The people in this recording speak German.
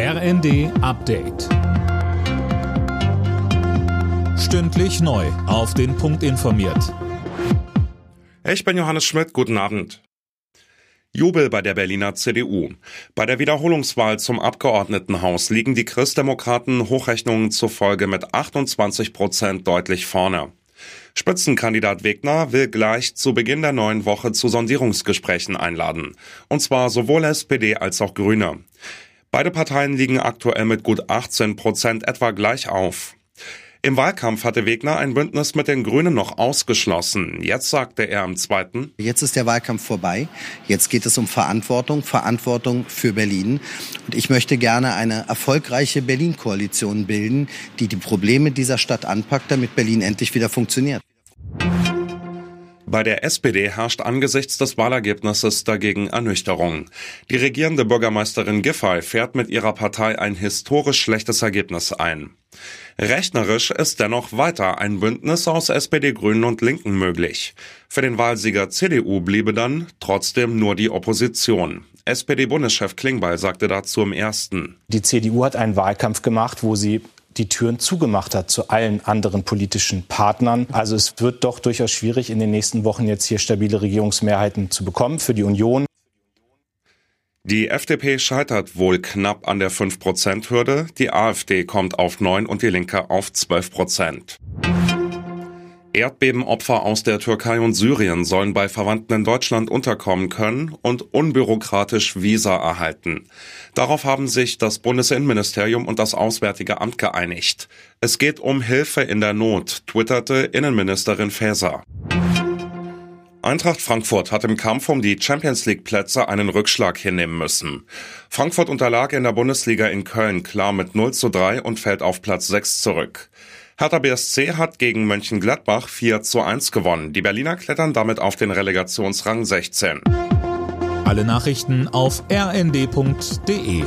RND Update. Stündlich neu. Auf den Punkt informiert. Ich bin Johannes Schmidt. Guten Abend. Jubel bei der Berliner CDU. Bei der Wiederholungswahl zum Abgeordnetenhaus liegen die Christdemokraten Hochrechnungen zufolge mit 28 Prozent deutlich vorne. Spitzenkandidat Wegner will gleich zu Beginn der neuen Woche zu Sondierungsgesprächen einladen. Und zwar sowohl SPD als auch Grüne. Beide Parteien liegen aktuell mit gut 18 Prozent etwa gleich auf. Im Wahlkampf hatte Wegner ein Bündnis mit den Grünen noch ausgeschlossen. Jetzt sagte er am zweiten. Jetzt ist der Wahlkampf vorbei. Jetzt geht es um Verantwortung, Verantwortung für Berlin. Und ich möchte gerne eine erfolgreiche Berlin-Koalition bilden, die die Probleme dieser Stadt anpackt, damit Berlin endlich wieder funktioniert. Bei der SPD herrscht angesichts des Wahlergebnisses dagegen Ernüchterung. Die regierende Bürgermeisterin Giffey fährt mit ihrer Partei ein historisch schlechtes Ergebnis ein. Rechnerisch ist dennoch weiter ein Bündnis aus SPD, Grünen und Linken möglich. Für den Wahlsieger CDU bliebe dann trotzdem nur die Opposition. SPD-Bundeschef Klingbeil sagte dazu im ersten. Die CDU hat einen Wahlkampf gemacht, wo sie die Türen zugemacht hat zu allen anderen politischen Partnern. Also es wird doch durchaus schwierig, in den nächsten Wochen jetzt hier stabile Regierungsmehrheiten zu bekommen für die Union. Die FDP scheitert wohl knapp an der 5-Prozent-Hürde, die AfD kommt auf 9 und die Linke auf 12 Prozent. Erdbebenopfer aus der Türkei und Syrien sollen bei Verwandten in Deutschland unterkommen können und unbürokratisch Visa erhalten. Darauf haben sich das Bundesinnenministerium und das Auswärtige Amt geeinigt. Es geht um Hilfe in der Not, twitterte Innenministerin Faeser. Eintracht Frankfurt hat im Kampf um die Champions League Plätze einen Rückschlag hinnehmen müssen. Frankfurt unterlag in der Bundesliga in Köln klar mit 0 zu 3 und fällt auf Platz 6 zurück. Hertha BSC hat gegen Mönchengladbach 4 zu 1 gewonnen. Die Berliner klettern damit auf den Relegationsrang 16. Alle Nachrichten auf rnd.de